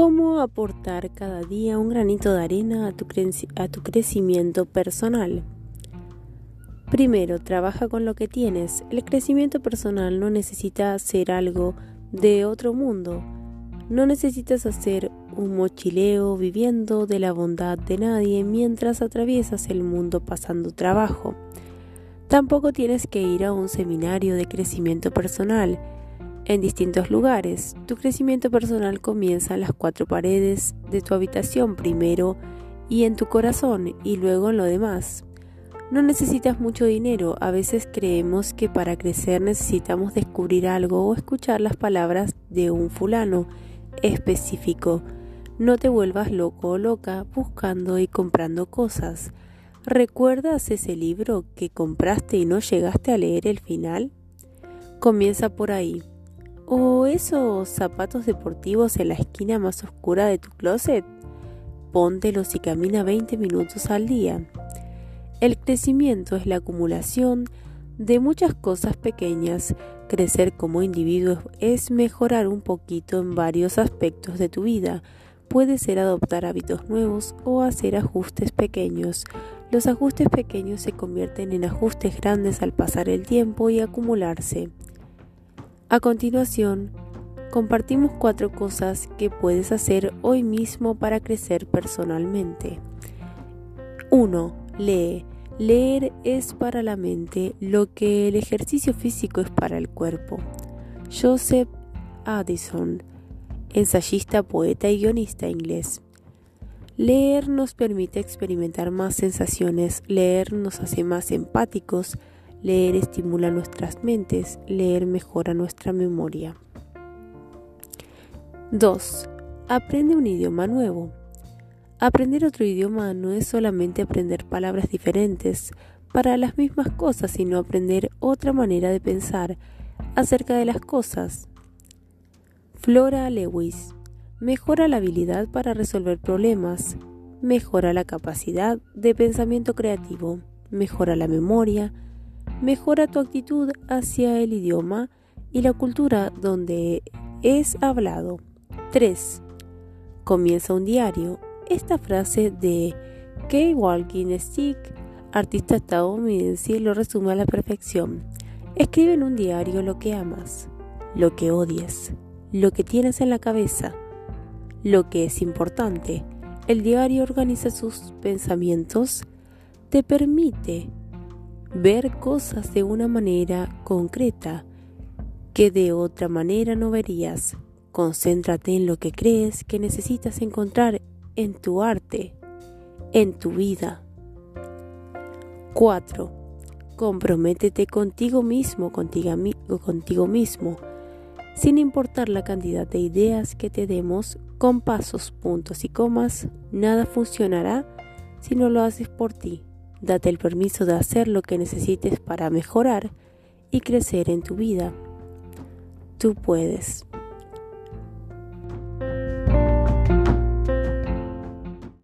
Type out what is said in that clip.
¿Cómo aportar cada día un granito de arena a tu, crecimiento personal? Primero, trabaja con lo que tienes. El crecimiento personal no necesita ser algo de otro mundo. No necesitas hacer un mochileo viviendo de la bondad de nadie mientras atraviesas el mundo pasando trabajo. Tampoco tienes que ir a un seminario de crecimiento personal en distintos lugares. Tu crecimiento personal comienza en las cuatro paredes de tu habitación primero y en tu corazón y luego en lo demás. No necesitas mucho dinero, a veces creemos que para crecer necesitamos descubrir algo o escuchar las palabras de un fulano específico. No te vuelvas loco o loca buscando y comprando cosas. ¿Recuerdas ese libro que compraste y no llegaste a leer el final? Comienza por ahí. ¿O esos zapatos deportivos en la esquina más oscura de tu closet? Póntelos y camina 20 minutos al día. El crecimiento es la acumulación de muchas cosas pequeñas. Crecer como individuo es mejorar un poquito en varios aspectos de tu vida. Puede ser adoptar hábitos nuevos o hacer ajustes pequeños. Los ajustes pequeños se convierten en ajustes grandes al pasar el tiempo y acumularse. A continuación, compartimos cuatro cosas que puedes hacer hoy mismo para crecer personalmente. 1. Lee. Leer es para la mente lo que el ejercicio físico es para el cuerpo. Joseph Addison, ensayista, poeta y guionista inglés. Leer nos permite experimentar más sensaciones, leer nos hace más empáticos, Leer estimula nuestras mentes, leer mejora nuestra memoria. 2. Aprende un idioma nuevo. Aprender otro idioma no es solamente aprender palabras diferentes para las mismas cosas, sino aprender otra manera de pensar acerca de las cosas. Flora Lewis. Mejora la habilidad para resolver problemas, mejora la capacidad de pensamiento creativo, mejora la memoria, mejora tu actitud hacia el idioma y la cultura donde es hablado. 3. Comienza un diario. Esta frase de Kay Walking Stick, artista estadounidense, lo resume a la perfección. Escribe en un diario lo que amas, lo que odies, lo que tienes en la cabeza, lo que es importante. El diario organiza sus pensamientos, te permite ver cosas de una manera concreta que de otra manera no verías. Concéntrate en lo que crees que necesitas encontrar en tu arte, en tu vida. 4. Comprométete contigo mismo, contigo, contigo mismo, sin importar la cantidad de ideas que te demos con pasos, puntos y comas, nada funcionará si no lo haces por ti. Date el permiso de hacer lo que necesites para mejorar y crecer en tu vida. Tú puedes.